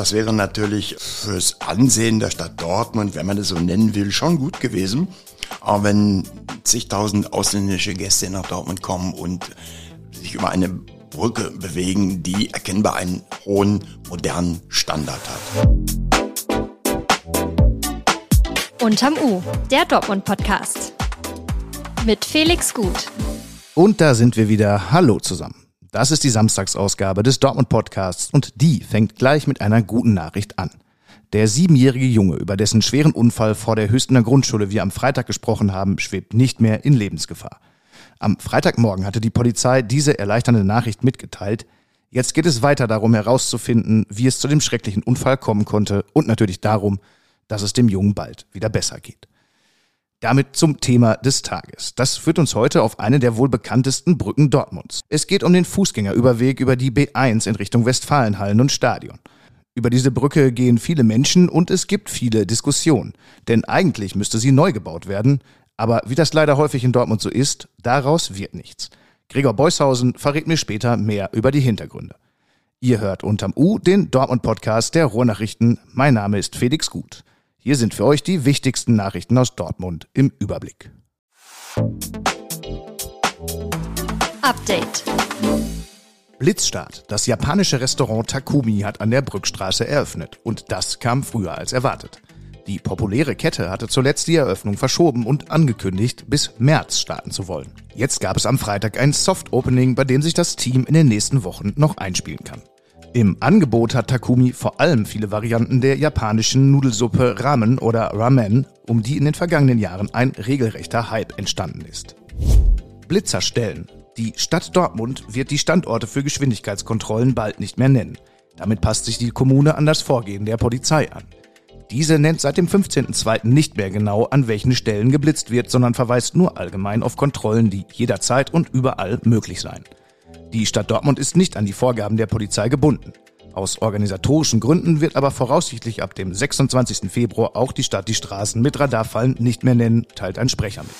Das wäre natürlich fürs Ansehen der Stadt Dortmund, wenn man das so nennen will, schon gut gewesen. Aber wenn zigtausend ausländische Gäste nach Dortmund kommen und sich über eine Brücke bewegen, die erkennbar einen hohen, modernen Standard hat. Unterm U, der Dortmund-Podcast. Mit Felix Gut. Und da sind wir wieder. Hallo zusammen. Das ist die Samstagsausgabe des Dortmund Podcasts und die fängt gleich mit einer guten Nachricht an. Der siebenjährige Junge, über dessen schweren Unfall vor der Hüstener Grundschule wir am Freitag gesprochen haben, schwebt nicht mehr in Lebensgefahr. Am Freitagmorgen hatte die Polizei diese erleichternde Nachricht mitgeteilt. Jetzt geht es weiter darum herauszufinden, wie es zu dem schrecklichen Unfall kommen konnte und natürlich darum, dass es dem Jungen bald wieder besser geht. Damit zum Thema des Tages. Das führt uns heute auf eine der wohl bekanntesten Brücken Dortmunds. Es geht um den Fußgängerüberweg über die B1 in Richtung Westfalenhallen und Stadion. Über diese Brücke gehen viele Menschen und es gibt viele Diskussionen. Denn eigentlich müsste sie neu gebaut werden. Aber wie das leider häufig in Dortmund so ist, daraus wird nichts. Gregor Beushausen verrät mir später mehr über die Hintergründe. Ihr hört unterm U den Dortmund-Podcast der Ruhrnachrichten. Mein Name ist Felix Gut. Hier sind für euch die wichtigsten Nachrichten aus Dortmund im Überblick. Update. Blitzstart. Das japanische Restaurant Takumi hat an der Brückstraße eröffnet. Und das kam früher als erwartet. Die populäre Kette hatte zuletzt die Eröffnung verschoben und angekündigt, bis März starten zu wollen. Jetzt gab es am Freitag ein Soft Opening, bei dem sich das Team in den nächsten Wochen noch einspielen kann. Im Angebot hat Takumi vor allem viele Varianten der japanischen Nudelsuppe Ramen oder Ramen, um die in den vergangenen Jahren ein regelrechter Hype entstanden ist. Blitzerstellen. Die Stadt Dortmund wird die Standorte für Geschwindigkeitskontrollen bald nicht mehr nennen. Damit passt sich die Kommune an das Vorgehen der Polizei an. Diese nennt seit dem 15.02. nicht mehr genau, an welchen Stellen geblitzt wird, sondern verweist nur allgemein auf Kontrollen, die jederzeit und überall möglich seien. Die Stadt Dortmund ist nicht an die Vorgaben der Polizei gebunden. Aus organisatorischen Gründen wird aber voraussichtlich ab dem 26. Februar auch die Stadt die Straßen mit Radarfallen nicht mehr nennen, teilt ein Sprecher mit.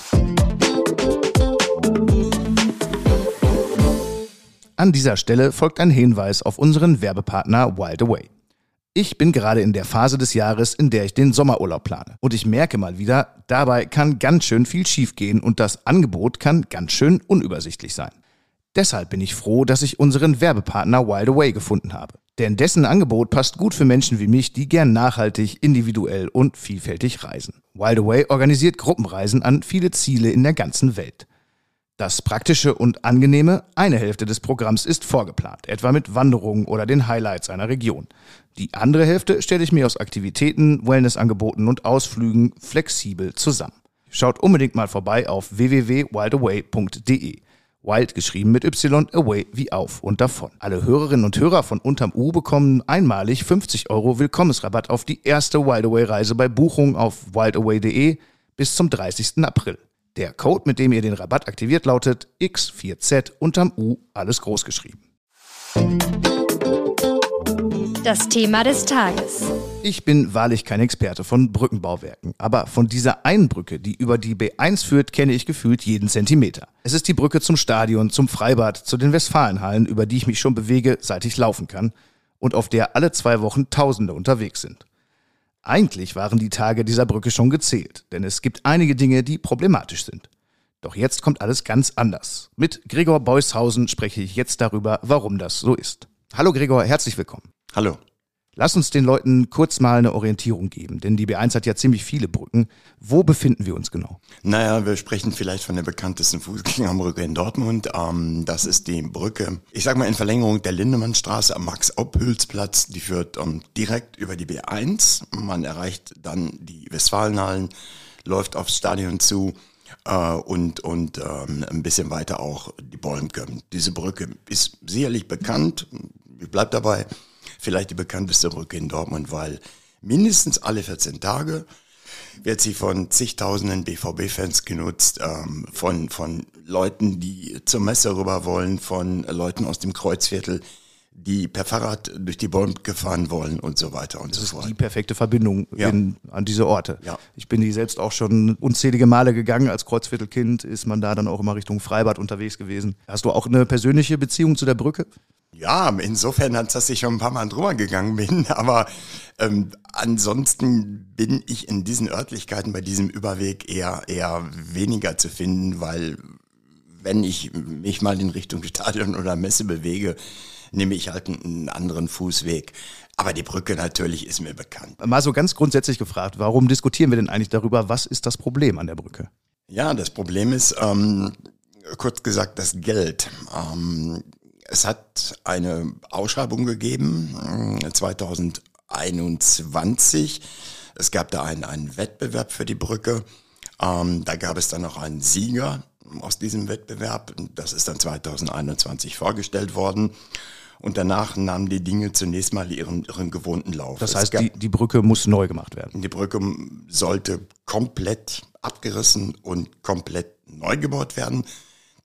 An dieser Stelle folgt ein Hinweis auf unseren Werbepartner Wild Away. Ich bin gerade in der Phase des Jahres, in der ich den Sommerurlaub plane. Und ich merke mal wieder, dabei kann ganz schön viel schiefgehen und das Angebot kann ganz schön unübersichtlich sein. Deshalb bin ich froh, dass ich unseren Werbepartner Wild Away gefunden habe. Denn dessen Angebot passt gut für Menschen wie mich, die gern nachhaltig, individuell und vielfältig reisen. Wild Away organisiert Gruppenreisen an viele Ziele in der ganzen Welt. Das Praktische und Angenehme, eine Hälfte des Programms ist vorgeplant, etwa mit Wanderungen oder den Highlights einer Region. Die andere Hälfte stelle ich mir aus Aktivitäten, Wellnessangeboten und Ausflügen flexibel zusammen. Schaut unbedingt mal vorbei auf www.wildaway.de. Wild geschrieben mit Y, away wie auf und davon. Alle Hörerinnen und Hörer von Unterm U bekommen einmalig 50 Euro Willkommensrabatt auf die erste Wildaway-Reise bei Buchung auf wildaway.de bis zum 30. April. Der Code, mit dem ihr den Rabatt aktiviert, lautet X4Z unterm U, alles groß geschrieben. Das Thema des Tages. Ich bin wahrlich kein Experte von Brückenbauwerken, aber von dieser einen Brücke, die über die B1 führt, kenne ich gefühlt jeden Zentimeter. Es ist die Brücke zum Stadion, zum Freibad, zu den Westfalenhallen, über die ich mich schon bewege, seit ich laufen kann und auf der alle zwei Wochen Tausende unterwegs sind. Eigentlich waren die Tage dieser Brücke schon gezählt, denn es gibt einige Dinge, die problematisch sind. Doch jetzt kommt alles ganz anders. Mit Gregor Beushausen spreche ich jetzt darüber, warum das so ist. Hallo Gregor, herzlich willkommen. Hallo. Lass uns den Leuten kurz mal eine Orientierung geben, denn die B1 hat ja ziemlich viele Brücken. Wo befinden wir uns genau? Naja, wir sprechen vielleicht von der bekanntesten Fußgängerbrücke in Dortmund. Ähm, das ist die Brücke, ich sag mal in Verlängerung der Lindemannstraße am Max-Ophüls-Platz. Die führt ähm, direkt über die B1. Man erreicht dann die Westfalenhallen, läuft aufs Stadion zu äh, und, und ähm, ein bisschen weiter auch die Bolmke. Diese Brücke ist sicherlich bekannt. Ich bleib dabei vielleicht die bekannteste Brücke in Dortmund, weil mindestens alle 14 Tage wird sie von zigtausenden BVB-Fans genutzt, ähm, von, von Leuten, die zur Messe rüber wollen, von Leuten aus dem Kreuzviertel, die per Fahrrad durch die Bäume gefahren wollen und so weiter und das so fort. Das ist die perfekte Verbindung Ja. in, an diese Orte. Ja. Ich bin die selbst auch schon unzählige Male gegangen. Als Kreuzviertelkind ist man da dann auch immer Richtung Freibad unterwegs gewesen. Hast du auch eine persönliche Beziehung zu der Brücke? Ja, insofern, als dass ich schon ein paar Mal drüber gegangen bin, aber ähm, ansonsten bin ich in diesen Örtlichkeiten bei diesem Überweg eher, eher weniger zu finden, weil wenn ich mich mal in Richtung Stadion oder Messe bewege, nehme ich halt einen anderen Fußweg. Aber die Brücke natürlich ist mir bekannt. Mal so ganz grundsätzlich gefragt, warum diskutieren wir denn eigentlich darüber, was ist das Problem an der Brücke? Ja, das Problem ist, ähm, kurz gesagt, das Geld. Ähm, es hat eine Ausschreibung gegeben, 2021. Äh, es gab da einen, einen Wettbewerb für die Brücke. Ähm, da gab es dann noch einen Sieger aus diesem Wettbewerb. Das ist dann 2021 vorgestellt worden. Und danach nahmen die Dinge zunächst mal ihren, ihren gewohnten Lauf. Das heißt, die, die Brücke muss neu gemacht werden. Die Brücke sollte komplett abgerissen und komplett neu gebaut werden.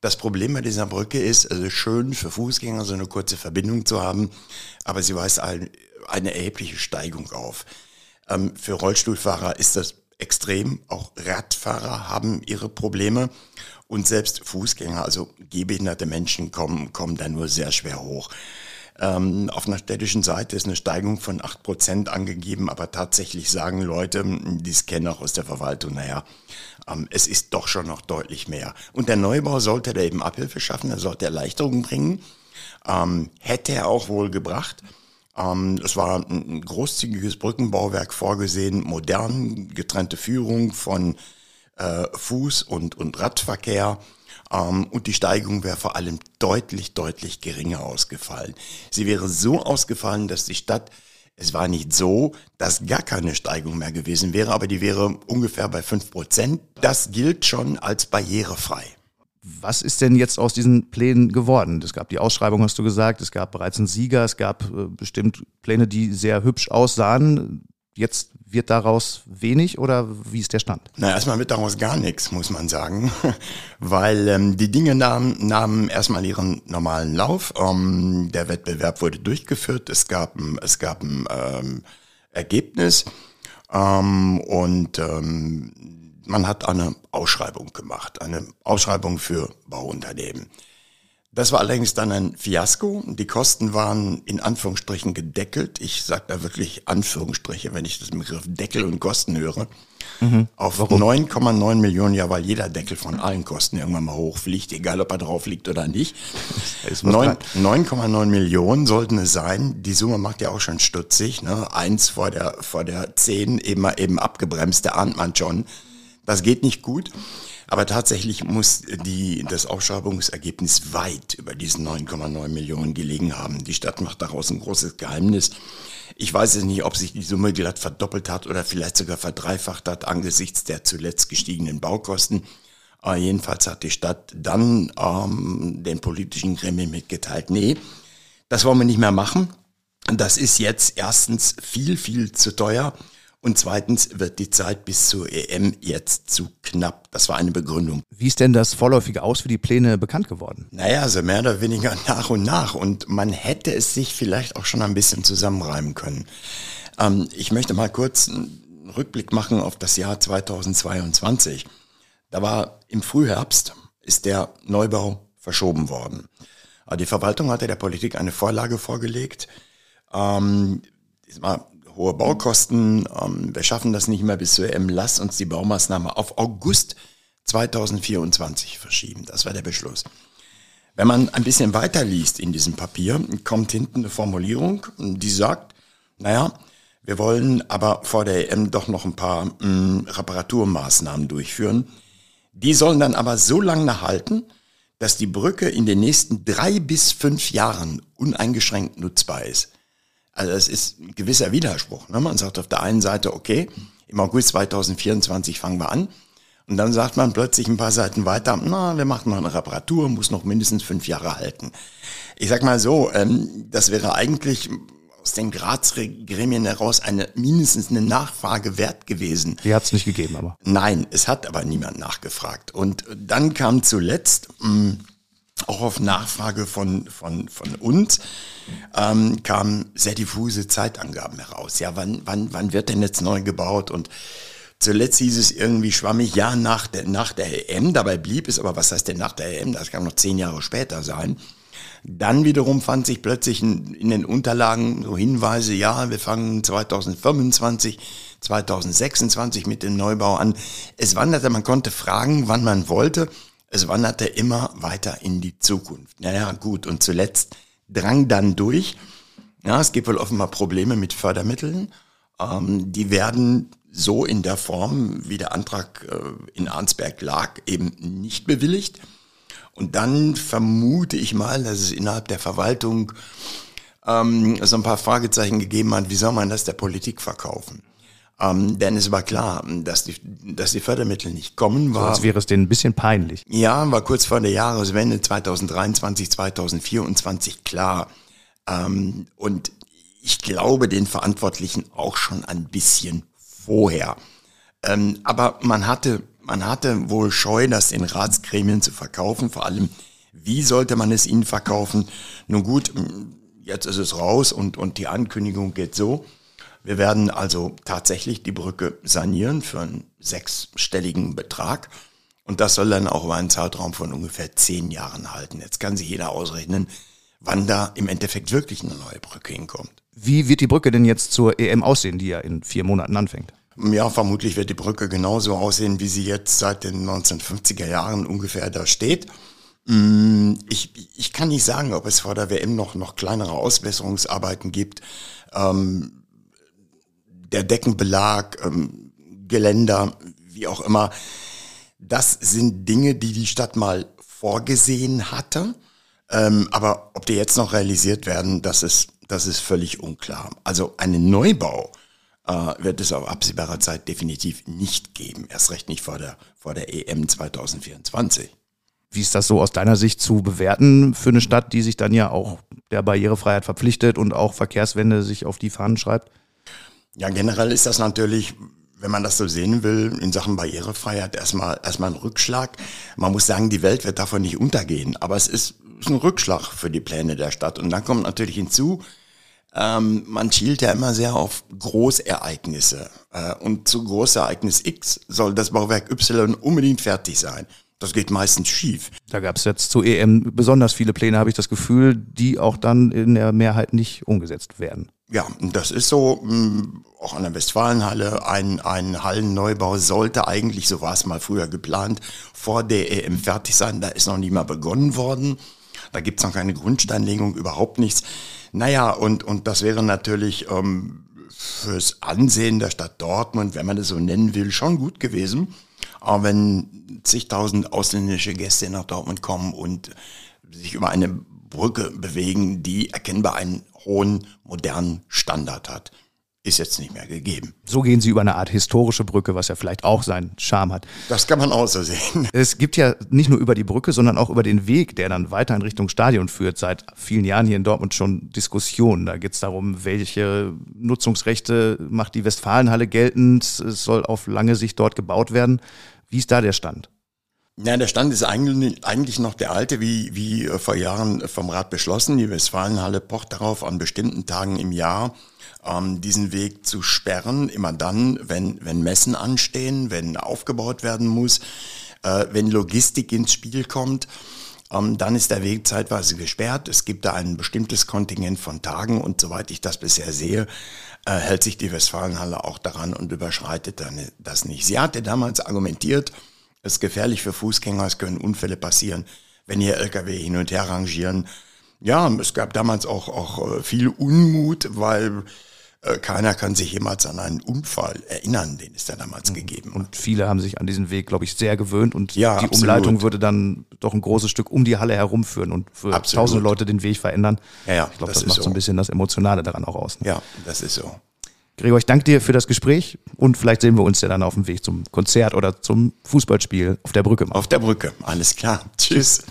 Das Problem bei dieser Brücke ist, also schön für Fußgänger so eine kurze Verbindung zu haben, aber sie weist ein, eine erhebliche Steigung auf. Ähm, für Rollstuhlfahrer ist das extrem. Auch Radfahrer haben ihre Probleme. Und selbst Fußgänger, also gehbehinderte Menschen, kommen, kommen da nur sehr schwer hoch. Ähm, auf einer städtischen Seite ist eine Steigung von acht Prozent angegeben, aber tatsächlich sagen Leute, die es kennen auch aus der Verwaltung, naja, ähm, es ist doch schon noch deutlich mehr. Und der Neubau sollte da eben Abhilfe schaffen, er sollte Erleichterungen bringen, ähm, hätte er auch wohl gebracht. Ähm, es war ein großzügiges Brückenbauwerk vorgesehen, modern, getrennte Führung von äh, Fuß- und, und Radverkehr. Ähm, und die Steigung wäre vor allem deutlich, deutlich geringer ausgefallen. Sie wäre so ausgefallen, dass die Stadt, es war nicht so, dass gar keine Steigung mehr gewesen wäre, aber die wäre ungefähr bei fünf Prozent. Das gilt schon als barrierefrei. Was ist denn jetzt aus diesen Plänen geworden? Es gab die Ausschreibung, hast du gesagt, es gab bereits einen Sieger, es gab äh, bestimmt Pläne, die sehr hübsch aussahen. Jetzt wird daraus wenig oder wie ist der Stand? Na, erstmal wird daraus gar nichts, muss man sagen, weil ähm, die Dinge nahmen, nahmen erstmal ihren normalen Lauf. Ähm, der Wettbewerb wurde durchgeführt, es gab, es gab ein ähm, Ergebnis ähm, und ähm, man hat eine Ausschreibung gemacht, eine Ausschreibung für Bauunternehmen. Das war allerdings dann ein Fiasko. Die Kosten waren in Anführungsstrichen gedeckelt. Ich sage da wirklich Anführungsstriche, wenn ich das Begriff Deckel und Kosten höre. Mhm. Auf 9,9 Millionen, ja, weil jeder Deckel von allen Kosten irgendwann mal hochfliegt, egal ob er drauf liegt oder nicht. 9,9 Millionen sollten es sein. Die Summe macht ja auch schon stutzig. Ne? Eins vor der, vor der 10 eben, eben abgebremst, da ahnt man schon. Das geht nicht gut. Aber tatsächlich muss die, das Ausschreibungsergebnis weit über diesen 9,9 Millionen gelegen haben. Die Stadt macht daraus ein großes Geheimnis. Ich weiß es nicht, ob sich die Summe glatt verdoppelt hat oder vielleicht sogar verdreifacht hat angesichts der zuletzt gestiegenen Baukosten. Aber jedenfalls hat die Stadt dann ähm, den politischen Gremien mitgeteilt, nee, das wollen wir nicht mehr machen. Das ist jetzt erstens viel, viel zu teuer. Und zweitens wird die Zeit bis zur EM jetzt zu knapp. Das war eine Begründung. Wie ist denn das vorläufige Aus für die Pläne bekannt geworden? Naja, also mehr oder weniger nach und nach. Und man hätte es sich vielleicht auch schon ein bisschen zusammenreimen können. Ähm, ich möchte mal kurz einen Rückblick machen auf das Jahr 2022. Da war im Frühherbst ist der Neubau verschoben worden. Die Verwaltung hatte der Politik eine Vorlage vorgelegt. Ähm, hohe Baukosten, ähm, wir schaffen das nicht mehr bis zur EM, lass uns die Baumaßnahme auf August 2024 verschieben. Das war der Beschluss. Wenn man ein bisschen weiter liest in diesem Papier, kommt hinten eine Formulierung, die sagt, naja, wir wollen aber vor der EM doch noch ein paar mh, mm, Reparaturmaßnahmen durchführen. Die sollen dann aber so lange halten, dass die Brücke in den nächsten drei bis fünf Jahren uneingeschränkt nutzbar ist. Also es ist ein gewisser Widerspruch. Ne? Man sagt auf der einen Seite, okay, im August 2024 fangen wir an. Und dann sagt man plötzlich ein paar Seiten weiter, na, wir machen noch eine Reparatur, muss noch mindestens fünf Jahre halten. Ich sag mal so, ähm, das wäre eigentlich aus den Graz-Gremien heraus eine mindestens eine Nachfrage wert gewesen. Die hat es nicht gegeben, aber. Nein, es hat aber niemand nachgefragt. Und dann kam zuletzt, mh, mm, auch auf Nachfrage von, von, von uns, ähm, kamen sehr diffuse Zeitangaben heraus. Ja, wann, wann, wann wird denn jetzt neu gebaut? Und zuletzt hieß es irgendwie schwammig, ja, nach der, nach der EM. Dabei blieb es, aber was heißt denn nach der EM? Das kann noch zehn Jahre später sein. Dann wiederum fand sich plötzlich in, in den Unterlagen so Hinweise, ja, wir fangen 2025, 2026 mit dem Neubau an. Es wanderte, man konnte fragen, wann man wollte. Es wanderte immer weiter in die Zukunft. Naja, gut. Und zuletzt drang dann durch, ja, es gibt wohl offenbar Probleme mit Fördermitteln. Ähm, die werden so in der Form, wie der Antrag äh, in Arnsberg lag, eben nicht bewilligt. Und dann vermute ich mal, dass es innerhalb der Verwaltung ähm, so ein paar Fragezeichen gegeben hat, wie soll man das der Politik verkaufen? Ähm, denn es war klar, dass die, dass die Fördermittel nicht kommen. War, so, als wäre es denen ein bisschen peinlich. Ja, war kurz vor der Jahreswende 2023, 2024 klar. Ähm, und ich glaube den Verantwortlichen auch schon ein bisschen vorher. Ähm, aber man hatte, man hatte wohl Scheu, das in Ratsgremien zu verkaufen. Vor allem, wie sollte man es ihnen verkaufen? Nun gut, jetzt ist es raus und, und die Ankündigung geht so. Wir werden also tatsächlich die Brücke sanieren für einen sechsstelligen Betrag. Und das soll dann auch über einen Zeitraum von ungefähr zehn Jahren halten. Jetzt kann sich jeder ausrechnen, wann da im Endeffekt wirklich eine neue Brücke hinkommt. Wie wird die Brücke denn jetzt zur EM aussehen, die ja in vier Monaten anfängt? Ja, vermutlich wird die Brücke genauso aussehen, wie sie jetzt seit den 1950er Jahren ungefähr da steht. Mm, ich, ich kann nicht sagen, ob es vor der WM noch, noch kleinere Ausbesserungsarbeiten gibt. Ähm, der Deckenbelag, ähm, Geländer, wie auch immer. Das sind Dinge, die die Stadt mal vorgesehen hatte. Ähm, aber ob die jetzt noch realisiert werden, das ist, das ist völlig unklar. Also einen Neubau äh, wird es auf absehbarer Zeit definitiv nicht geben. Erst recht nicht vor der, vor der EM 2024. Wie ist das so aus deiner Sicht zu bewerten für eine Stadt, die sich dann ja auch der Barrierefreiheit verpflichtet und auch Verkehrswende sich auf die Fahnen schreibt? Ja, generell ist das natürlich, wenn man das so sehen will, in Sachen Barrierefreiheit erstmal, erstmal ein Rückschlag. Man muss sagen, die Welt wird davon nicht untergehen, aber es ist, ist ein Rückschlag für die Pläne der Stadt. Und dann kommt natürlich hinzu, ähm, man schielt ja immer sehr auf Großereignisse. Äh, und zu Großereignis X soll das Bauwerk Y unbedingt fertig sein. Das geht meistens schief. Da gab es jetzt zu EM besonders viele Pläne, habe ich das Gefühl, die auch dann in der Mehrheit nicht umgesetzt werden. Ja, das ist so. Mm, auch an der Westfalenhalle ein, ein Hallenneubau sollte eigentlich, so war es mal früher geplant, vor der EM fertig sein. Da ist noch nie mal begonnen worden. Da gibt's noch keine Grundsteinlegung, überhaupt nichts. Naja, und, und das wäre natürlich ähm, fürs Ansehen der Stadt Dortmund, wenn man das so nennen will, schon gut gewesen. Aber wenn zigtausend ausländische Gäste nach Dortmund kommen und sich über eine Brücke bewegen, die erkennbar einen hohen modernen Standard hat. Ist jetzt nicht mehr gegeben. So gehen sie über eine Art historische Brücke, was ja vielleicht auch seinen Charme hat. Das kann man auch so sehen. Es gibt ja nicht nur über die Brücke, sondern auch über den Weg, der dann weiter in Richtung Stadion führt. Seit vielen Jahren hier in Dortmund schon Diskussionen. Da geht es darum, welche Nutzungsrechte macht die Westfalenhalle geltend. Es soll auf lange Sicht dort gebaut werden. Wie ist da der Stand? Ja, der Stand ist eigentlich noch der alte, wie, wie vor Jahren vom Rat beschlossen. Die Westfalenhalle pocht darauf, an bestimmten Tagen im Jahr ähm, diesen Weg zu sperren. Immer dann, wenn, wenn Messen anstehen, wenn aufgebaut werden muss, äh, wenn Logistik ins Spiel kommt. Ähm, dann ist der Weg zeitweise gesperrt. Es gibt da ein bestimmtes Kontingent von Tagen und soweit ich das bisher sehe, äh, hält sich die Westfalenhalle auch daran und überschreitet dann das nicht. Sie hatte damals argumentiert, es ist gefährlich für Fußgänger, es können Unfälle passieren, wenn hier Lkw hin und her rangieren. Ja, es gab damals auch, auch äh, viel Unmut, weil äh, keiner kann sich jemals an einen Unfall erinnern, den es da damals mhm. gegeben hat. Und viele haben sich an diesen Weg, glaube ich, sehr gewöhnt und ja, die absolut. Umleitung würde dann doch ein großes Stück um die Halle herumführen und für absolut. tausende Leute den Weg verändern. Ja, ja, ich glaube, das, das macht so ein bisschen das Emotionale daran auch aus. Ne? Ja, das ist so. Gregor, ich danke dir für das Gespräch und vielleicht sehen wir uns ja dann auf dem Weg zum Konzert oder zum Fußballspiel auf der Brücke. Auf der Brücke, alles klar. Tschüss.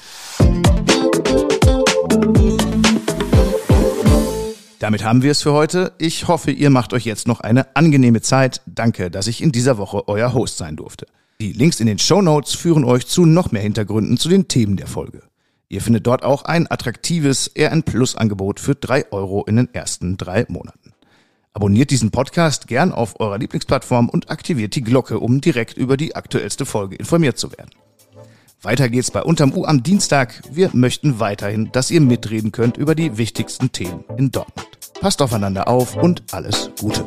Damit haben wir es für heute. Ich hoffe, ihr macht euch jetzt noch eine angenehme Zeit. Danke, dass ich in dieser Woche euer Host sein durfte. Die Links in den Show Notes führen euch zu noch mehr Hintergründen zu den Themen der Folge. Ihr findet dort auch ein attraktives RN Plus Angebot für drei Euro in den ersten drei Monaten. Abonniert diesen Podcast gern auf eurer Lieblingsplattform und aktiviert die Glocke, um direkt über die aktuellste Folge informiert zu werden. Weiter geht's bei Unterm U am Dienstag. Wir möchten weiterhin, dass ihr mitreden könnt über die wichtigsten Themen in Dortmund. Passt aufeinander auf und alles Gute.